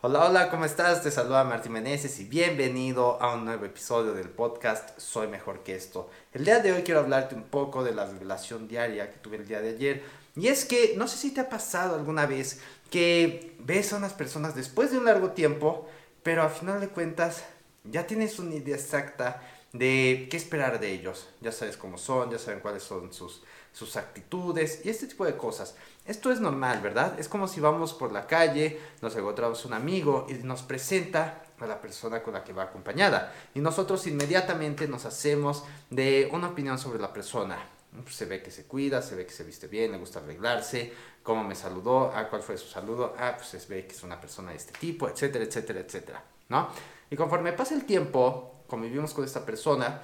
Hola, hola, ¿cómo estás? Te saluda Martín Meneses y bienvenido a un nuevo episodio del podcast Soy Mejor que esto. El día de hoy quiero hablarte un poco de la revelación diaria que tuve el día de ayer. Y es que no sé si te ha pasado alguna vez que ves a unas personas después de un largo tiempo, pero al final de cuentas ya tienes una idea exacta de qué esperar de ellos. Ya sabes cómo son, ya saben cuáles son sus, sus actitudes y este tipo de cosas. Esto es normal, ¿verdad? Es como si vamos por la calle, nos encontramos un amigo y nos presenta a la persona con la que va acompañada. Y nosotros inmediatamente nos hacemos de una opinión sobre la persona. Pues se ve que se cuida, se ve que se viste bien, le gusta arreglarse, cómo me saludó, ah, cuál fue su saludo, ah, pues se ve que es una persona de este tipo, etcétera, etcétera, etcétera, ¿no? Y conforme pasa el tiempo, convivimos con esta persona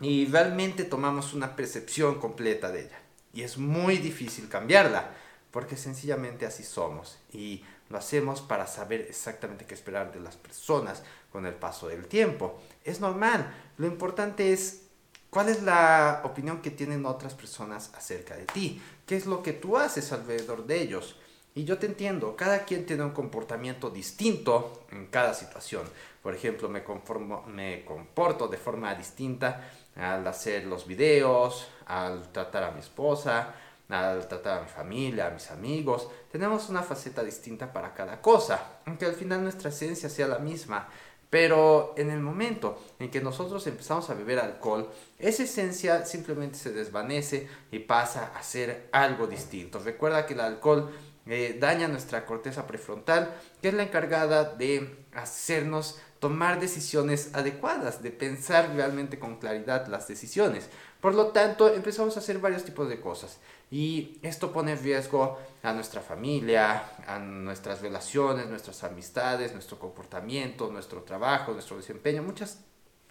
y realmente tomamos una percepción completa de ella. Y es muy difícil cambiarla, porque sencillamente así somos. Y lo hacemos para saber exactamente qué esperar de las personas con el paso del tiempo. Es normal. Lo importante es cuál es la opinión que tienen otras personas acerca de ti. ¿Qué es lo que tú haces alrededor de ellos? Y yo te entiendo, cada quien tiene un comportamiento distinto en cada situación. Por ejemplo, me, conformo, me comporto de forma distinta al hacer los videos, al tratar a mi esposa, al tratar a mi familia, a mis amigos. Tenemos una faceta distinta para cada cosa, aunque al final nuestra esencia sea la misma. Pero en el momento en que nosotros empezamos a beber alcohol, esa esencia simplemente se desvanece y pasa a ser algo distinto. Recuerda que el alcohol eh, daña nuestra corteza prefrontal, que es la encargada de hacernos tomar decisiones adecuadas, de pensar realmente con claridad las decisiones. Por lo tanto, empezamos a hacer varios tipos de cosas y esto pone en riesgo a nuestra familia, a nuestras relaciones, nuestras amistades, nuestro comportamiento, nuestro trabajo, nuestro desempeño, muchas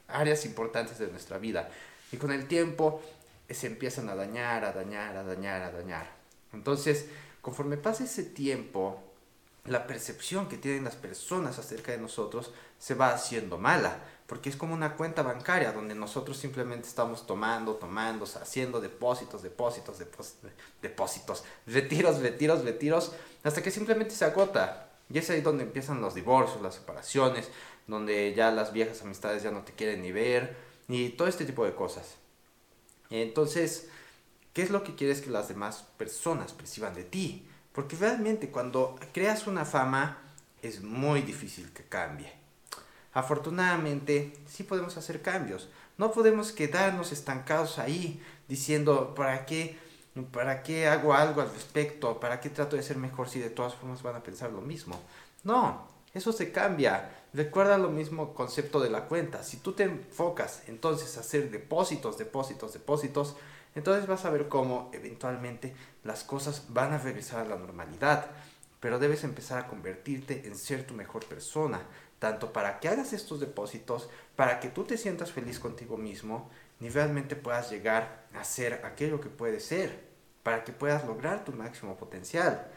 áreas importantes de nuestra vida. Y con el tiempo se empiezan a dañar, a dañar, a dañar, a dañar. Entonces, conforme pasa ese tiempo, la percepción que tienen las personas acerca de nosotros se va haciendo mala, porque es como una cuenta bancaria donde nosotros simplemente estamos tomando, tomando, haciendo depósitos, depósitos, depósitos, depósitos, retiros, retiros, retiros, hasta que simplemente se agota. Y es ahí donde empiezan los divorcios, las separaciones, donde ya las viejas amistades ya no te quieren ni ver, y todo este tipo de cosas. Entonces, ¿qué es lo que quieres que las demás personas perciban de ti? Porque realmente cuando creas una fama es muy difícil que cambie. Afortunadamente sí podemos hacer cambios. No podemos quedarnos estancados ahí diciendo, ¿para qué, ¿para qué hago algo al respecto? ¿Para qué trato de ser mejor si de todas formas van a pensar lo mismo? No, eso se cambia. Recuerda lo mismo concepto de la cuenta. Si tú te enfocas entonces a hacer depósitos, depósitos, depósitos, entonces vas a ver cómo eventualmente las cosas van a regresar a la normalidad. Pero debes empezar a convertirte en ser tu mejor persona, tanto para que hagas estos depósitos, para que tú te sientas feliz contigo mismo, ni realmente puedas llegar a ser aquello que puedes ser, para que puedas lograr tu máximo potencial.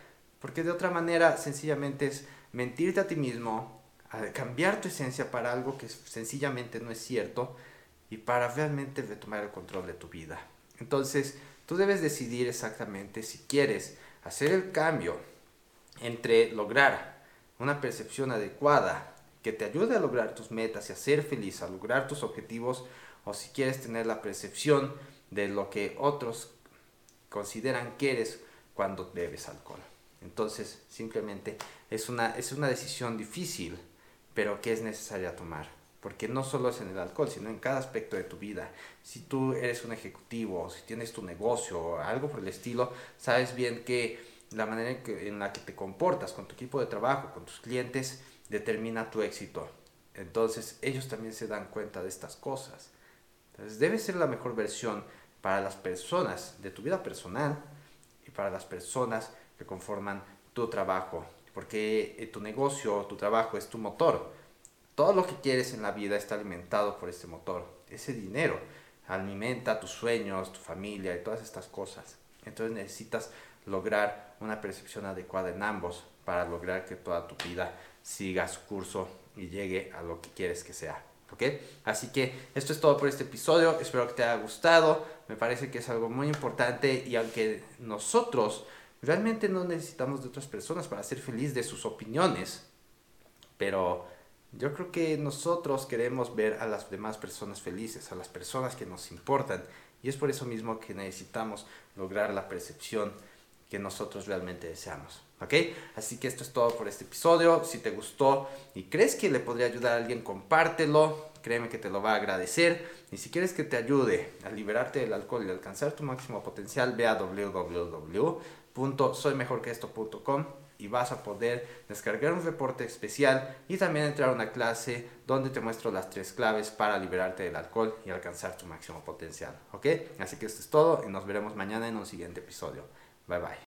Porque de otra manera, sencillamente es mentirte a ti mismo, cambiar tu esencia para algo que sencillamente no es cierto y para realmente retomar el control de tu vida. Entonces, tú debes decidir exactamente si quieres hacer el cambio entre lograr una percepción adecuada que te ayude a lograr tus metas y a ser feliz, a lograr tus objetivos, o si quieres tener la percepción de lo que otros consideran que eres cuando bebes alcohol. Entonces, simplemente es una, es una decisión difícil, pero que es necesaria tomar porque no solo es en el alcohol, sino en cada aspecto de tu vida. Si tú eres un ejecutivo, si tienes tu negocio algo por el estilo, sabes bien que la manera en, la que te comportas con tu equipo de trabajo, con tus clientes, determina tu éxito. Entonces ellos también se dan cuenta de estas cosas. Entonces debes ser la mejor versión para las personas de tu vida personal y para las personas que conforman tu trabajo, porque eh, tu negocio, tu trabajo es tu motor todo lo que quieres en la vida está alimentado por este motor. Ese dinero alimenta tus sueños, tu familia y todas estas cosas. Entonces necesitas lograr una percepción adecuada en ambos para lograr que toda tu vida siga su curso y llegue a lo que quieres que sea. ¿Ok? Así que esto es todo por este episodio. Espero que te haya gustado. Me parece que es algo muy importante y aunque nosotros realmente no necesitamos de otras personas para ser feliz de sus opiniones, pero yo creo que nosotros queremos ver a las demás personas felices, a las personas que nos importan, y es por eso mismo que necesitamos lograr la percepción que nosotros realmente deseamos. ¿Ok? Así que esto es todo por este episodio. Si te gustó y crees que le podría ayudar a alguien, compártelo. Créeme que te lo va a agradecer. Y si quieres que te ayude a liberarte del alcohol y alcanzar tu máximo potencial, ve a www.soymejorqueesto.com y vas a poder descargar un reporte especial y también entrar a una clase donde te muestro las tres claves para liberarte del alcohol y alcanzar tu máximo potencial. ¿Ok? Así que esto es todo y nos veremos mañana en un siguiente episodio. Bye bye.